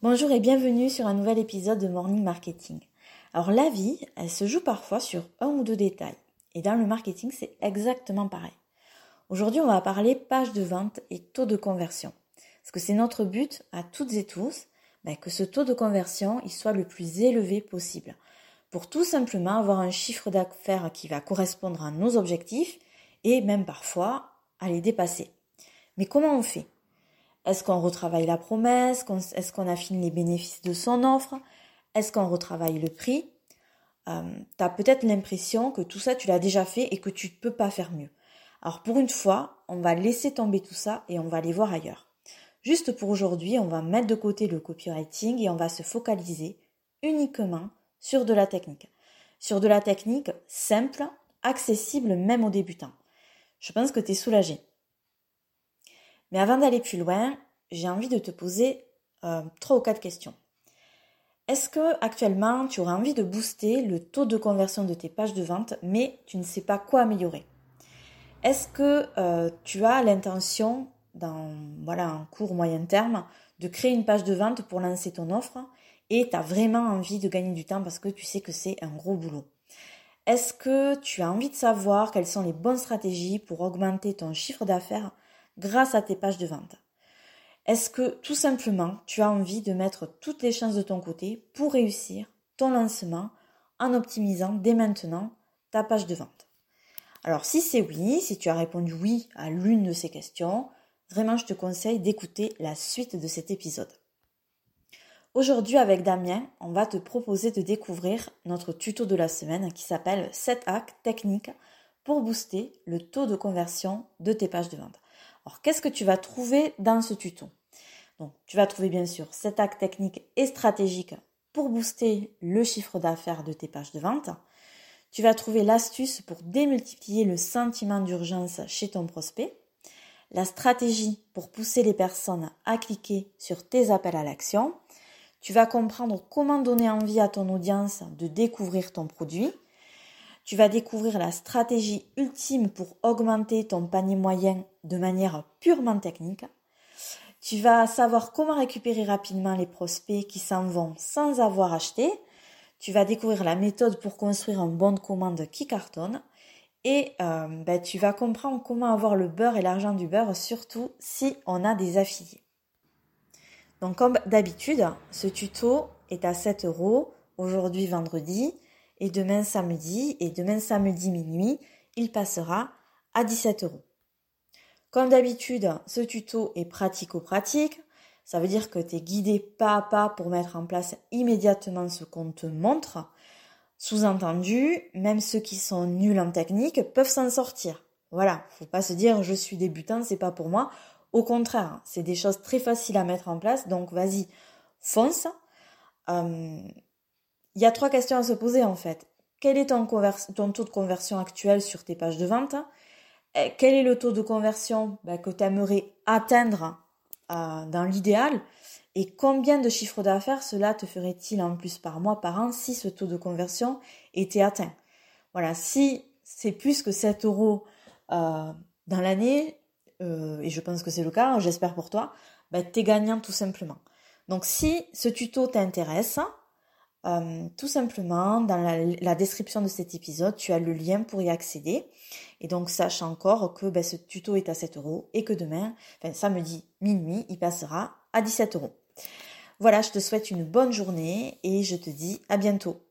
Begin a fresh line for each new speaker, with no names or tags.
Bonjour et bienvenue sur un nouvel épisode de Morning Marketing. Alors la vie, elle se joue parfois sur un ou deux détails. Et dans le marketing, c'est exactement pareil. Aujourd'hui, on va parler page de vente et taux de conversion. Parce que c'est notre but à toutes et tous, ben, que ce taux de conversion il soit le plus élevé possible. Pour tout simplement avoir un chiffre d'affaires qui va correspondre à nos objectifs et même parfois à les dépasser. Mais comment on fait? Est-ce qu'on retravaille la promesse Est-ce qu'on affine les bénéfices de son offre? Est-ce qu'on retravaille le prix? Euh, Tu as peut-être l'impression que tout ça, tu l'as déjà fait et que tu ne peux pas faire mieux. Alors pour une fois, on va laisser tomber tout ça et on va aller voir ailleurs. Juste pour aujourd'hui, on va mettre de côté le copywriting et on va se focaliser uniquement sur de la technique. Sur de la technique simple, accessible même aux débutants. Je pense que tu es soulagé. Mais avant d'aller plus loin, j'ai envie de te poser euh, trois ou quatre questions. Est-ce que actuellement tu aurais envie de booster le taux de conversion de tes pages de vente, mais tu ne sais pas quoi améliorer? Est-ce que euh, tu as l'intention, dans voilà un court moyen terme, de créer une page de vente pour lancer ton offre et tu as vraiment envie de gagner du temps parce que tu sais que c'est un gros boulot? Est-ce que tu as envie de savoir quelles sont les bonnes stratégies pour augmenter ton chiffre d'affaires grâce à tes pages de vente Est-ce que tout simplement tu as envie de mettre toutes les chances de ton côté pour réussir ton lancement en optimisant dès maintenant ta page de vente? Alors si c'est oui, si tu as répondu oui à l'une de ces questions, vraiment je te conseille d'écouter la suite de cet épisode. Aujourd'hui avec Damien, on va te proposer de découvrir notre tuto de la semaine qui s'appelle 7 hacks techniques pour booster le taux de conversion de tes pages de vente. Alors, qu'est-ce que tu vas trouver dans ce tuto? Tu vas trouver bien sûr cet acte technique et stratégique pour booster le chiffre d'affaires de tes pages de vente. Tu vas trouver l'astuce pour démultiplier le sentiment d'urgence chez ton prospect, la stratégie pour pousser les personnes à cliquer sur tes appels à l'action. Tu vas comprendre comment donner envie à ton audience de découvrir ton produit. Tu vas découvrir la stratégie ultime pour augmenter ton panier moyen de manière purement technique. Tu vas savoir comment récupérer rapidement les prospects qui s'en vont sans avoir acheté. Tu vas découvrir la méthode pour construire un bon de commande qui cartonne. Et euh, ben, tu vas comprendre comment avoir le beurre et l'argent du beurre, surtout si on a des affiliés. Donc comme d'habitude, ce tuto est à 7 euros aujourd'hui vendredi et demain samedi, et demain samedi minuit, il passera à 17 euros. Comme d'habitude, ce tuto est pratico-pratique. Ça veut dire que tu es guidé pas à pas pour mettre en place immédiatement ce qu'on te montre. Sous-entendu, même ceux qui sont nuls en technique peuvent s'en sortir. Voilà, faut pas se dire je suis débutant, c'est pas pour moi. Au contraire, c'est des choses très faciles à mettre en place, donc vas-y, fonce. Euh, il y a trois questions à se poser en fait. Quel est ton, taux de conversion actuel sur tes pages de vente? Quel est le taux de conversion bah, que tu aimerais atteindre euh, dans l'idéal? Et combien de chiffres d'affaires cela te ferait-il en plus par mois, par an, si ce taux de conversion était atteint? Voilà, si c'est plus que 7 euros euh, dans l'année, euh, et je pense que c'est le cas, j'espère pour toi, bah, tu es gagnant tout simplement. Donc si ce tuto t'intéresse, euh, tout simplement, dans la, description de cet épisode, tu as le lien pour y accéder. Et donc, sache encore que ben, ce tuto est à 7 euros et que demain, samedi minuit, il passera à 17 euros. Voilà, je te souhaite une bonne journée et je te dis à bientôt.